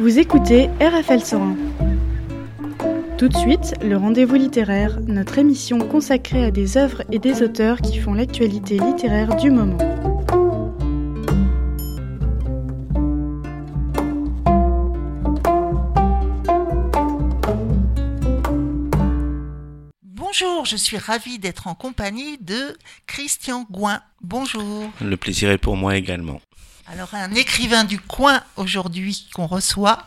Vous écoutez RFL 101. Tout de suite, le rendez-vous littéraire, notre émission consacrée à des œuvres et des auteurs qui font l'actualité littéraire du moment. Bonjour, je suis ravie d'être en compagnie de Christian Gouin. Bonjour. Le plaisir est pour moi également. Alors un écrivain du coin aujourd'hui qu'on reçoit,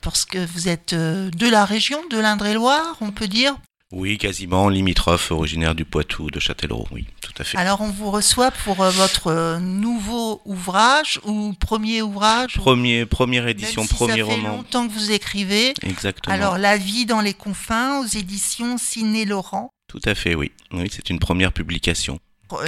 parce que vous êtes euh, de la région de l'Indre-et-Loire, on peut dire? Oui, quasiment limitrophe, originaire du Poitou, de Châtellerault, oui, tout à fait. Alors on vous reçoit pour euh, votre euh, nouveau ouvrage ou premier ouvrage? Premier, première édition, Même si premier ça fait roman. longtemps que vous écrivez. Exactement. Alors La vie dans les confins aux éditions Ciné Laurent. Tout à fait, oui. Oui, c'est une première publication.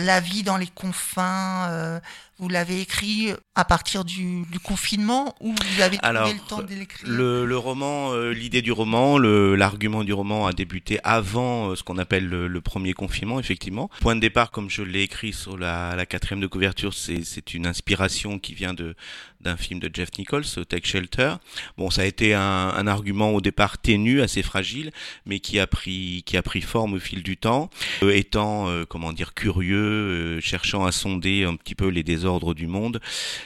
La vie dans les confins, euh, vous l'avez écrit à partir du, du confinement ou vous avez trouvé Alors, le temps de l'écrire Le, le roman, euh, l'idée du roman, l'argument du roman a débuté avant euh, ce qu'on appelle le, le premier confinement, effectivement. Point de départ, comme je l'ai écrit sur la, la quatrième de couverture, c'est une inspiration qui vient de d'un film de Jeff Nichols, Take Shelter. Bon, ça a été un, un argument au départ ténu, assez fragile, mais qui a pris qui a pris forme au fil du temps, Euh, étant euh, comment dire curieux, euh, cherchant à sonder un petit peu les désordres du monde.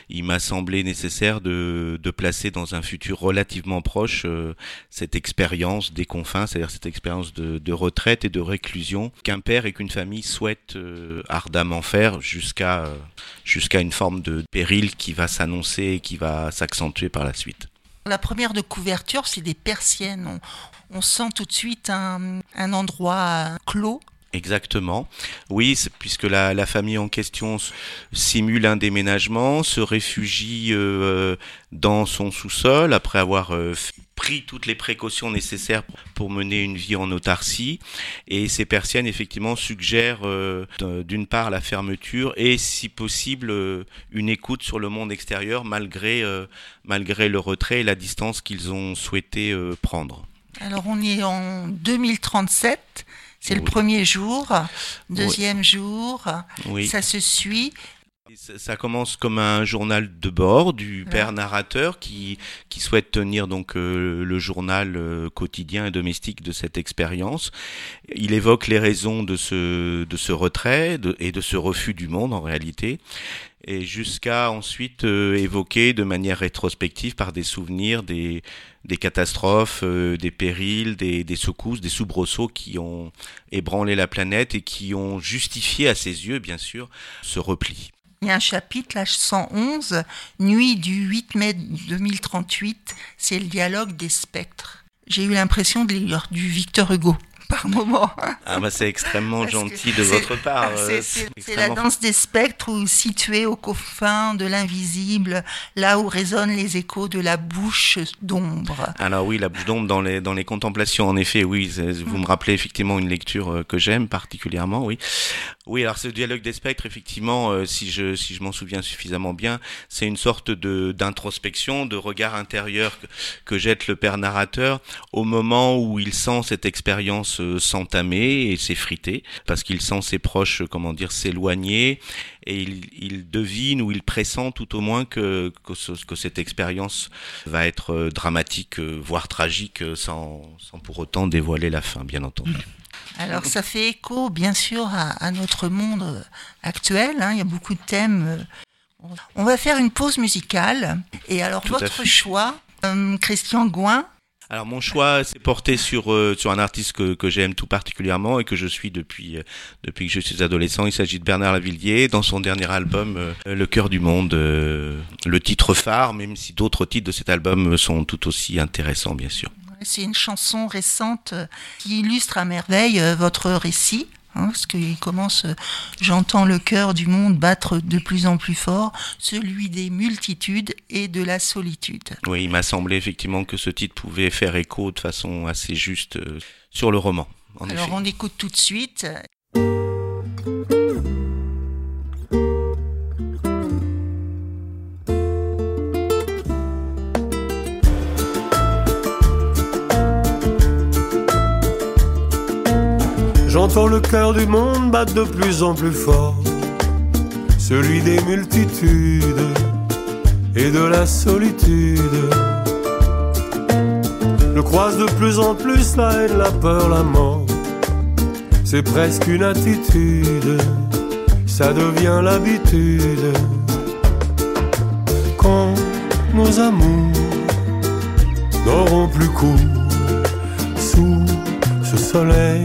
Il m'a semblé nécessaire de, de placer dans un futur relativement proche euh, cette expérience des confins, c'est-à-dire cette expérience de, retraite et de réclusion qu'un père et qu'une famille souhaitent euh, ardemment faire jusqu'à euh, jusqu'à une forme de péril qui va s'annoncer et qui va s'accentuer par la suite. La première de couverture, c'est des persiennes. On, on sent tout de suite un, un endroit clos. Exactement. Oui, puisque la, famille en question simule un déménagement, se réfugie euh, dans son sous-sol après avoir euh, pris toutes les précautions nécessaires pour- mener une vie en autarcie. Et ces persiennes, effectivement, suggèrent euh, d'une part la fermeture et, si possible, une écoute sur le monde extérieur malgré, malgré le retrait et la distance qu'ils ont souhaité prendre. Alors on est en 2037. C'est le premier jour, deuxième jour, Oui. ça se suit. Ça, commence comme un journal de bord du Ouais. père narrateur qui, qui souhaite tenir donc euh, le journal euh, quotidien et domestique de cette expérience. Il évoque les raisons de ce, de ce retrait de- et de ce refus du monde en réalité, et jusqu'à ensuite euh, évoquer de manière rétrospective par des souvenirs des, catastrophes, euh, des périls, des, secousses, des soubresauts qui ont ébranlé la planète et qui ont justifié à ses yeux, bien sûr, ce repli. Il y a un chapitre, l'âge 111, Nuit du 8 mai 2038, c'est le dialogue des spectres. J'ai eu l'impression de lire du Victor Hugo par moment. Ah bah c'est extrêmement gentil de votre part. euh, C'est- c'est la danse des spectres située aux confins de l'invisible, là où résonnent les échos de la bouche d'ombre. Alors oui, la bouche d'ombre dans les dans les contemplations, en effet, oui, vous me rappelez effectivement une lecture euh, que j'aime particulièrement, oui. Oui, alors ce dialogue des spectres, effectivement, euh, si je si je m'en souviens suffisamment bien, c'est une sorte de d'introspection, de regard intérieur que, jette le père narrateur au moment où il sent cette expérience euh, s'entamer et s'effriter, parce qu'il sent ses proches, euh, comment dire, s'éloigner, et il, il devine ou il pressent tout au moins que que, ce- que cette expérience va être dramatique, voire tragique, sans, sans pour autant dévoiler la fin, bien entendu. Alors ça fait écho bien sûr à, à notre monde euh, actuel, hein, il y a beaucoup de thèmes. euh. On va faire une pause musicale. Et alors Tout votre choix, euh, Christian Gouin, Alors mon choix s'est porté sur euh, sur un artiste que, que j'aime tout particulièrement et que je suis depuis euh, depuis que je suis adolescent. Il s'agit de Bernard Lavillier dans son dernier album euh, Le cœur du monde, le titre phare, même si d'autres titres de cet album sont tout aussi intéressants bien sûr. C'est une chanson récente euh, qui illustre à merveille euh, votre récit. hein, parce qu'il commence, euh, j'entends le cœur du monde battre de plus en plus fort, celui des multitudes et de la solitude. Oui, il m'a semblé effectivement que ce titre pouvait faire écho de façon assez juste euh, sur le roman. En Alors effet. on écoute tout de suite. J'entends le cœur du monde battre de plus en plus fort, celui des multitudes et de la solitude. le croise de plus en plus la haine, la peur, la mort. C'est presque une attitude, ça devient l'habitude. Quand nos amours n'auront plus cours sous ce soleil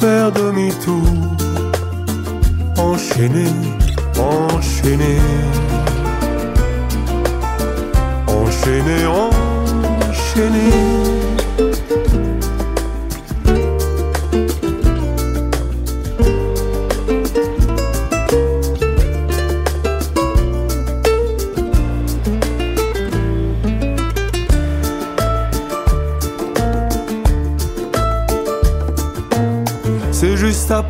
faire demi-tour, enchaîner, enchaîner, enchaîner, enchaîner.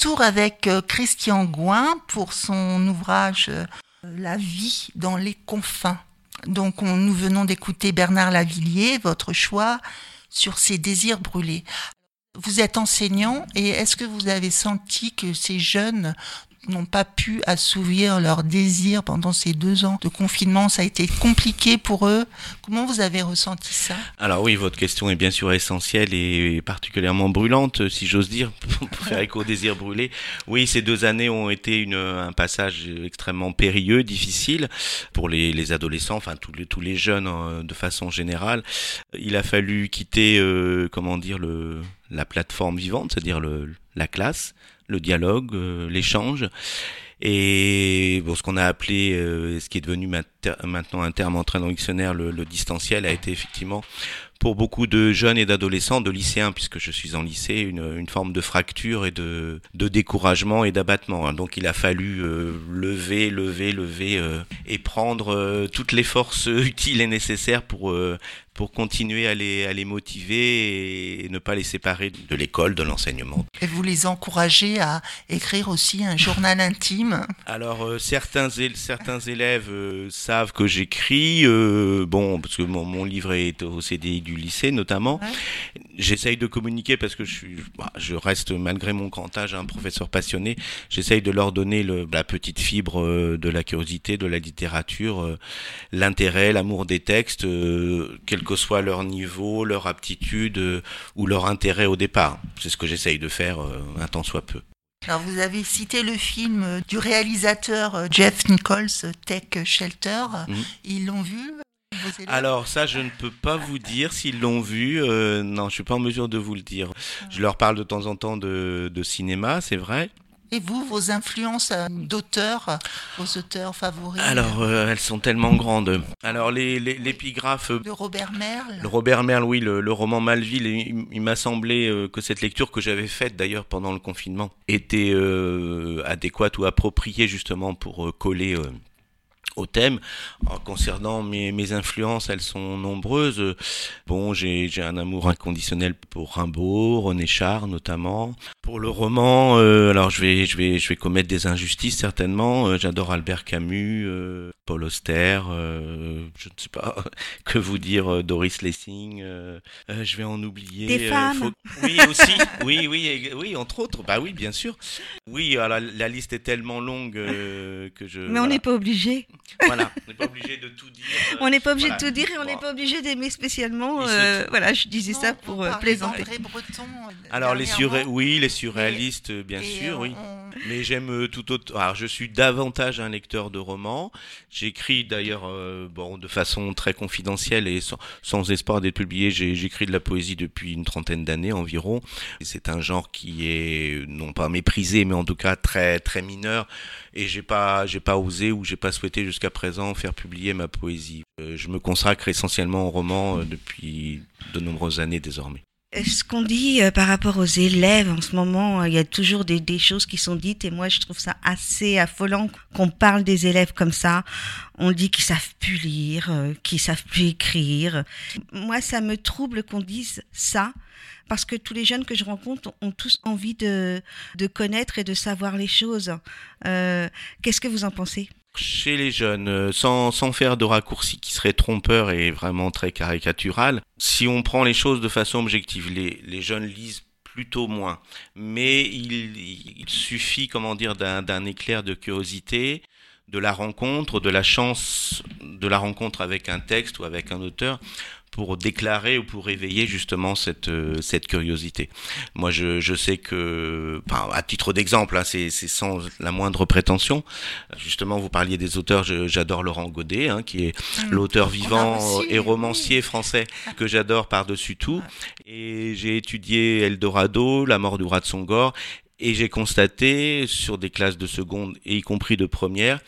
Retour avec euh, Christian Gouin pour son ouvrage euh, La vie dans les confins. Donc on, nous venons d'écouter Bernard Lavillier, votre choix sur ses désirs brûlés. Vous êtes enseignant et est-ce que vous avez senti que ces jeunes n'ont pas pu assouvir leurs désirs pendant ces deux ans de confinement Ça a été compliqué pour eux. Comment vous avez ressenti ça? Alors oui, votre question est bien sûr essentielle et particulièrement brûlante, si j'ose dire, pour faire écho au désir brûlé. Oui, ces deux années ont été une, un passage extrêmement périlleux, difficile pour les, les adolescents, enfin tous les, tous les jeunes euh, de façon générale. Il a fallu quitter, euh, comment dire, le, la plateforme vivante, c'est-à-dire le, la classe, le dialogue, euh, l'échange. Et bon, ce qu'on a appelé, euh, ce qui est devenu maintenant un terme entré dans le dictionnaire, le, distanciel, a été effectivement pour beaucoup de jeunes et d'adolescents, de lycéens, puisque je suis en lycée, une, forme de fracture et de, découragement et d'abattement. Donc il a fallu euh, lever, lever, lever et prendre toutes les forces utiles et nécessaires pour pour continuer à les, à les motiver et ne pas les séparer de l'école, de l'enseignement. Et vous les encouragez à écrire aussi un journal intime Alors euh, certains, certains élèves euh, savent que j'écris, euh, bon, parce que mon, mon, livre est au CDI du lycée notamment. Ouais. J'essaye de communiquer parce que je, suis, bah, je reste, malgré mon grand âge, un professeur passionné. J'essaye de leur donner le, la petite fibre de la curiosité, de la littérature, l'intérêt, l'amour des textes, quel que soit leur niveau, leur aptitude euh, ou leur intérêt au départ. C'est ce que j'essaye de faire euh, un temps soit peu. Alors vous avez cité le film du réalisateur Jeff Nichols, Tech Shelter. Mmh. Ils l'ont vu? Alors ça, je ne peux pas vous dire s'ils l'ont vu. Euh, non, je suis pas en mesure de vous le dire. Je leur parle de temps en temps de, de cinéma, c'est vrai. Et vous, vos influences euh, d'auteurs, vos auteurs favoris Alors, euh, elles sont tellement grandes. Alors, les- les- l'épigraphe de Robert Merle Le Robert Merle, oui, le, le roman Malville, il, il m'a semblé que cette lecture que j'avais faite d'ailleurs pendant le confinement était euh, adéquate ou appropriée justement pour coller euh, au thème. Alors, concernant mes, mes influences, elles sont nombreuses. Bon, j'ai un amour inconditionnel pour Rimbaud, René Char notamment. Pour le roman, euh, alors je vais je vais je vais commettre des injustices certainement. Euh, J'adore Albert Camus, euh, Paul Auster, je ne sais pas que vous dire, Doris Lessing. je vais en oublier. Des femmes. Oui aussi, oui oui oui entre autres. Bah oui bien sûr. Oui, alors, la, la liste est tellement longue que je. Mais on voilà. n'est pas obligé. Voilà, on n'est pas obligé de tout dire. euh, On n'est pas obligé voilà. de tout dire et on n'est Bon. pas obligé d'aimer spécialement. Euh, voilà, je disais Non, ça pour euh, plaisanter. Breton, Alors les surré... oui, les surréalistes, bien Et, sûr, oui. on- Mais j'aime tout autre. Alors je suis davantage un lecteur de romans. J'écris d'ailleurs, euh, bon, de façon très confidentielle et sans, sans espoir d'être publié. J'ai- J'écris de la poésie depuis une trentaine d'années environ. Et C'est un genre qui est non pas méprisé, mais en tout cas très très mineur. Et j'ai pas j'ai pas osé ou j'ai pas souhaité jusqu'à présent faire publier ma poésie. Euh, je me consacre essentiellement au roman euh, depuis de nombreuses années désormais. Ce qu'on dit euh, par rapport aux élèves en ce moment, euh, il y a toujours des, choses qui sont dites et moi je trouve ça assez affolant qu'on parle des élèves comme ça. On dit qu'ils savent plus lire, euh, qu'ils savent plus écrire. Moi ça me trouble qu'on dise ça parce que tous les jeunes que je rencontre ont tous envie de, de connaître et de savoir les choses. Qu'est-ce que vous en pensez? Chez les jeunes, euh, sans, sans faire de raccourci qui serait trompeur et vraiment très caricatural, si on prend les choses de façon objective, les, les jeunes lisent plutôt moins. Mais il, suffit, comment dire, d'un éclair de curiosité, de la rencontre, de la chance de la rencontre avec un texte ou avec un auteur pour déclarer ou pour éveiller justement cette, euh, cette curiosité. Moi, je, je sais que, à titre d'exemple, hein, c'est c'est sans la moindre prétention, Justement, vous parliez des auteurs, j'adore Laurent Godet, hein, qui est Mm. l'auteur vivant et romancier français que j'adore par-dessus tout. Et j'ai étudié Eldorado, La mort du rat de Songor, et j'ai constaté sur des classes de seconde et y compris de première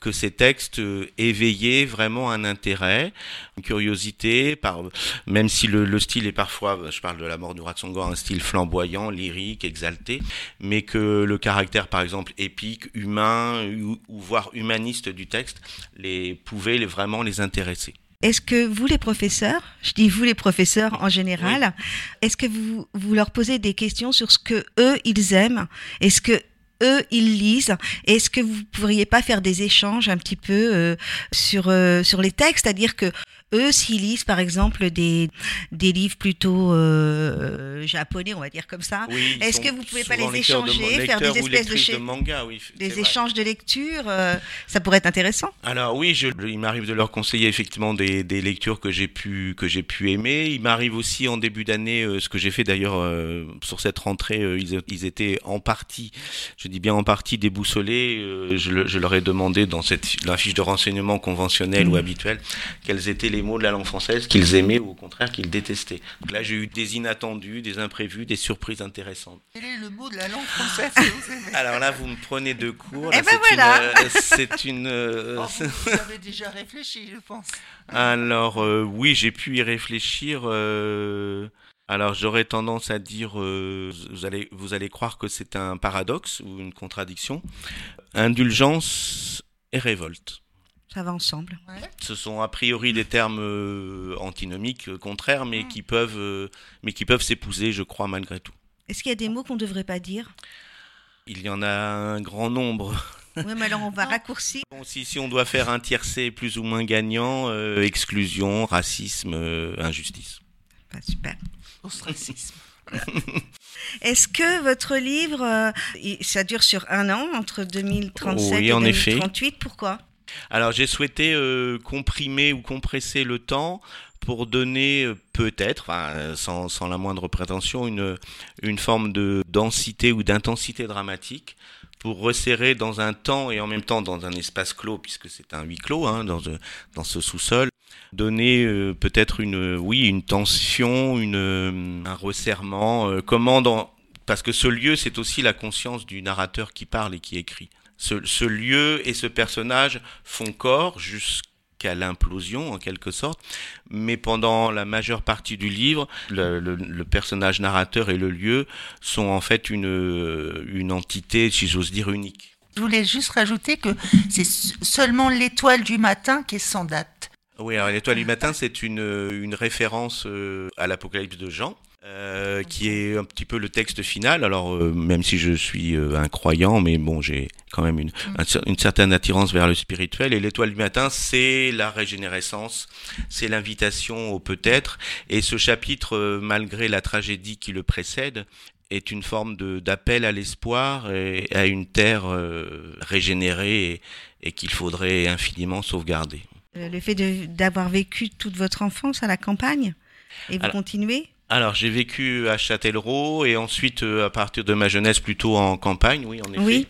que ces textes euh, éveillaient vraiment un intérêt, une curiosité, par, même si le, le style est parfois, je parle de la mort de Songor, un style flamboyant, lyrique, exalté, mais que le caractère, par exemple, épique, humain, ou, ou voire humaniste du texte, les pouvait les, vraiment les intéresser. Est-ce que vous, les professeurs, je dis vous, les professeurs en général, est-ce que vous, vous leur posez des questions sur ce que eux, ils aiment? Est-ce que eux, ils lisent. Est-ce que vous pourriez pas faire des échanges un petit peu euh, sur, euh, sur les textes? C'est-à-dire que eux, s'ils lisent, par exemple, des, des livres plutôt euh, japonais, on va dire comme ça, Oui, Est-ce que vous pouvez pas les de- échanger, faire des espèces de chez- manga, oui, des vrai. échanges de lecture, euh, ça pourrait être intéressant Alors oui, je, il m'arrive de leur conseiller effectivement des, des lectures que j'ai pu que j'ai pu aimer. Il m'arrive aussi en début d'année, euh, ce que j'ai fait d'ailleurs sur cette rentrée, ils, ils étaient en partie, je dis bien en partie déboussolés. je, le- je leur ai demandé dans cette la fiche de renseignement conventionnelle ou habituelle quels étaient les mots de la langue française qu'ils aimaient ou au contraire qu'ils détestaient. Donc là, j'ai eu des inattendus, des imprévus, des surprises intéressantes. Quel est le mot de la langue française que vous aimez Alors là, vous me prenez de court. Eh ben c'est voilà. une, euh, c'est une. euh, Oh, vous, vous avez déjà réfléchi, je pense. Alors euh, oui, j'ai pu y réfléchir. alors j'aurais tendance à dire, euh, vous allez vous allez croire que c'est un paradoxe ou une contradiction. Indulgence et révolte. Ça va ensemble. Ce sont a priori des termes euh, antinomiques, euh, contraires, mais qui peuvent, euh, mais qui peuvent s'épouser, je crois malgré tout. Est-ce qu'il y a des mots qu'on ne devrait pas dire? Il y en a un grand nombre. Oui, mais alors on va raccourcir. Bon, si, si on doit faire un tiercé plus ou moins gagnant, euh, exclusion, racisme, euh, injustice. Bah, super. Ostracisme. Est-ce que votre livre, euh, ça dure sur un an, entre 2037 Oui, et en effet. 2038 Pourquoi? Alors j'ai souhaité euh, comprimer ou compresser le temps pour donner euh, peut-être, euh, sans, sans la moindre prétention, une, une forme de densité ou d'intensité dramatique pour resserrer dans un temps et en même temps dans un espace clos, puisque c'est un huis clos hein, dans, ce- dans ce sous-sol, donner euh, peut-être une, oui, une tension, un resserrement. comment parce que ce lieu, c'est aussi la conscience du narrateur qui parle et qui écrit. Ce, ce lieu et ce personnage font corps jusqu'à qu'à l'implosion en quelque sorte, mais pendant la majeure partie du livre, le, le, personnage narrateur et le lieu sont en fait une, une entité, si j'ose dire, unique. Je voulais juste rajouter que c'est seulement l'étoile du matin qui est sans date. Oui, alors l'étoile du matin, c'est une, une référence euh, à l'Apocalypse de Jean. Euh, qui est un petit peu le texte final. Alors, euh, même si je suis euh, un croyant, mais bon, j'ai quand même une, mm. une, certaine attirance vers le spirituel. Et l'étoile du matin, c'est la régénérescence, c'est l'invitation au peut-être. Et ce chapitre, malgré la tragédie qui le précède, est une forme d'appel à l'espoir et à une terre régénérée et, et qu'il faudrait infiniment sauvegarder. Le fait d'avoir vécu toute votre enfance à la campagne et vous continuez? Alors, j'ai vécu à Châtellerault et ensuite, euh, à partir de ma jeunesse, plutôt en campagne, oui, en effet. Oui.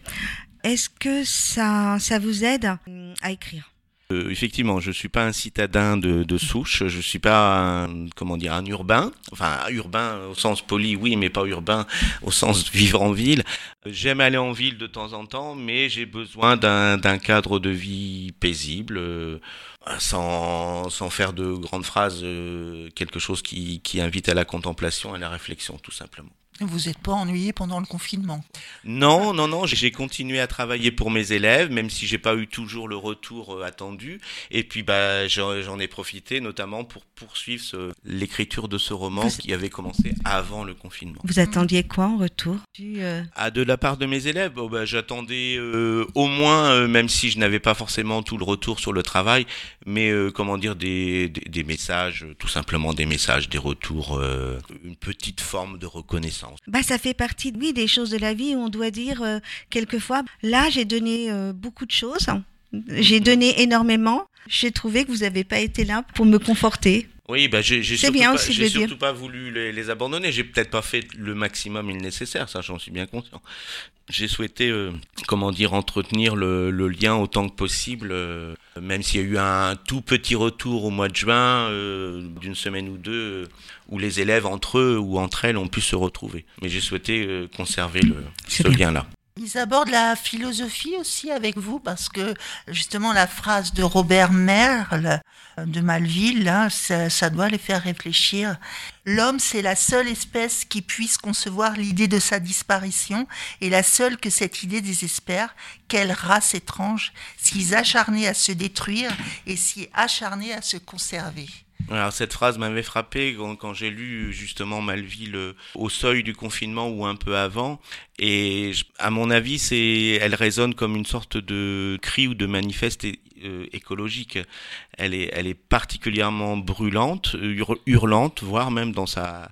Est-ce que ça, ça vous aide à écrire? Euh, effectivement, je suis pas un citadin de, de souche, je suis pas un, comment dire un urbain, enfin urbain au sens poli, oui, mais pas urbain au sens vivre en ville. J'aime aller en ville de temps en temps, mais j'ai besoin d'un cadre de vie paisible, euh, sans, sans faire de grandes phrases, euh, quelque chose qui, qui invite à la contemplation, à la réflexion, tout simplement. Vous n'êtes pas ennuyé pendant le confinement? Non, non, non. J'ai continué à travailler pour mes élèves, même si j'ai pas eu toujours le retour euh, attendu. Et puis, bah, j'en ai profité, notamment pour poursuivre l'écriture de ce roman qui avait commencé avant le confinement. Vous attendiez quoi en retour? Euh... Ah, de la part de mes élèves, oh, bah, j'attendais euh, au moins, euh, même si je n'avais pas forcément tout le retour sur le travail, mais comment dire des, des, des, messages, tout simplement des messages, des retours, une petite forme de reconnaissance. Bah, ça fait partie, oui, des choses de la vie où on doit dire euh, quelquefois, là, j'ai donné euh, beaucoup de choses, j'ai donné énormément, j'ai trouvé que vous n'avez pas été là pour me conforter. Oui, bah j'ai surtout, bien pas, surtout pas voulu les, les abandonner. J'ai peut-être pas fait le maximum nécessaire, ça j'en suis bien conscient. J'ai souhaité, euh, comment dire, entretenir le, le, lien autant que possible, euh, même s'il y a eu un tout petit retour au mois de juin, euh, d'une semaine ou deux, où les élèves entre eux ou entre elles ont pu se retrouver. Mais j'ai souhaité conserver le, ce lien-là. Ils abordent la philosophie aussi avec vous parce que justement la phrase de Robert Merle de Malville, là, ça, doit les faire réfléchir. L'homme, c'est la seule espèce qui puisse concevoir l'idée de sa disparition et la seule que cette idée désespère. Quelle race étrange, si acharnée à se détruire et si acharnée à se conserver. Alors cette phrase m'avait frappé quand, j'ai lu justement Malville euh, au seuil du confinement ou un peu avant. Et à mon avis, c'est, elle résonne comme une sorte de cri ou de manifeste euh, écologique. Elle est, elle est particulièrement brûlante, hurlante, voire même dans sa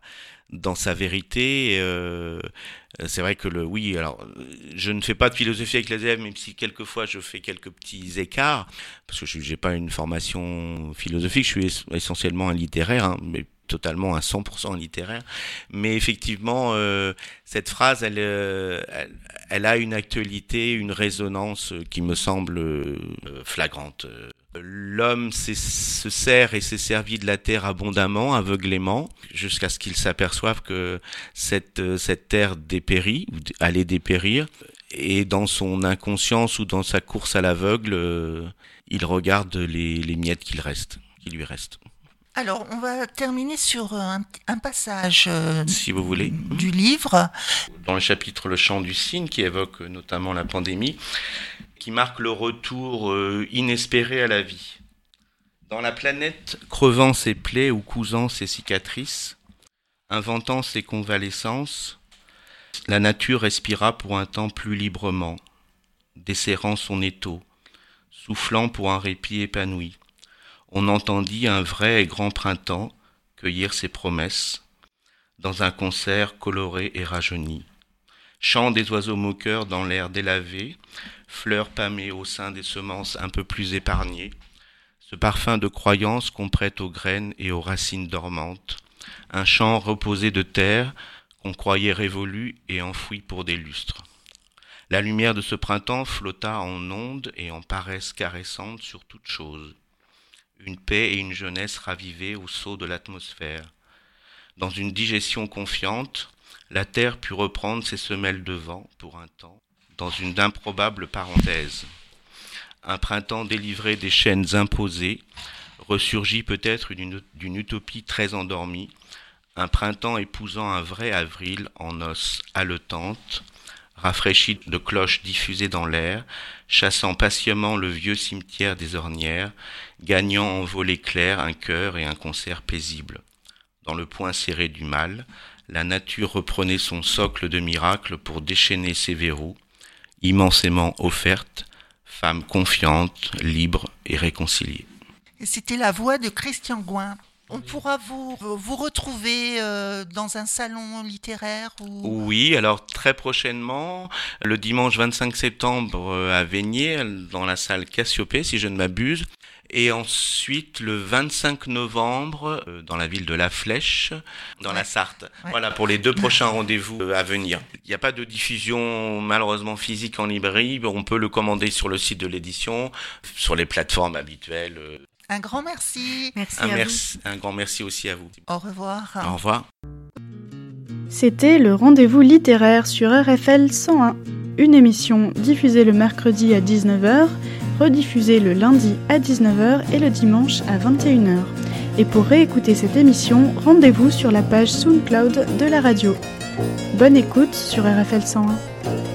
dans sa vérité. Euh, c'est vrai que le oui, alors je ne fais pas de philosophie avec les élèves, même si quelquefois je fais quelques petits écarts, parce que je n'ai pas une formation philosophique, je suis essentiellement un littéraire, hein, mais totalement à 100% littéraire. Mais effectivement, euh, cette phrase, elle, euh, elle, elle, a une actualité, une résonance qui me semble euh, flagrante. L'homme se sert et s'est servi de la terre abondamment, aveuglément, jusqu'à ce qu'il s'aperçoive que cette, euh, cette terre dépérit, ou allait dépérir, et dans son inconscience ou dans sa course à l'aveugle, euh, il regarde les, les miettes qu'il reste, qui lui restent. Alors, on va terminer sur un, un passage euh, si vous voulez. du livre. Dans le chapitre Le chant du cygne, qui évoque notamment la pandémie, qui marque le retour euh, inespéré à la vie. Dans la planète, crevant ses plaies ou cousant ses cicatrices, inventant ses convalescences, la nature respira pour un temps plus librement, desserrant son étau, soufflant pour un répit épanoui. On entendit un vrai et grand printemps cueillir ses promesses dans un concert coloré et rajeuni. Chant des oiseaux moqueurs dans l'air délavé, fleurs pâmées au sein des semences un peu plus épargnées, ce parfum de croyance qu'on prête aux graines et aux racines dormantes, un champ reposé de terre qu'on croyait révolu et enfoui pour des lustres. La lumière de ce printemps flotta en ondes et en paresse caressante sur toute chose. une paix et une jeunesse ravivées au saut de l'atmosphère. Dans une digestion confiante, la terre put reprendre ses semelles de vent pour un temps, dans une improbable parenthèse. Un printemps délivré des chaînes imposées, ressurgit peut-être d'une utopie très endormie, un printemps épousant un vrai avril en os haletante, rafraîchi de cloches diffusées dans l'air, chassant patiemment le vieux cimetière des ornières, gagnant en volée claire un cœur et un concert paisible. Dans le point serré du mal, la nature reprenait son socle de miracle pour déchaîner ses verrous, immensément offerte, femme confiante, libre et réconciliée. C'était la voix de Christian Gouin. On pourra vous, vous retrouver euh, dans un salon littéraire ou... Oui, alors très prochainement, le dimanche 25 septembre euh, à Veigné, dans la salle Cassiopée, si je ne m'abuse. Et ensuite, le 25 novembre, euh, dans la ville de La Flèche, dans la Sarthe. Voilà, pour les deux prochains rendez-vous à venir. Il n'y a pas de diffusion, malheureusement, physique en librairie. On peut le commander sur le site de l'édition, sur les plateformes habituelles. Un grand merci. Merci un, à merci, un grand merci aussi à vous. Au revoir. Au revoir. C'était le rendez-vous littéraire sur RFL 101, une émission diffusée le mercredi à 19h, rediffusée le lundi à 19h et le dimanche à 21h. Et pour réécouter cette émission, rendez-vous sur la page SoundCloud de la radio. Bonne écoute sur RFL 101.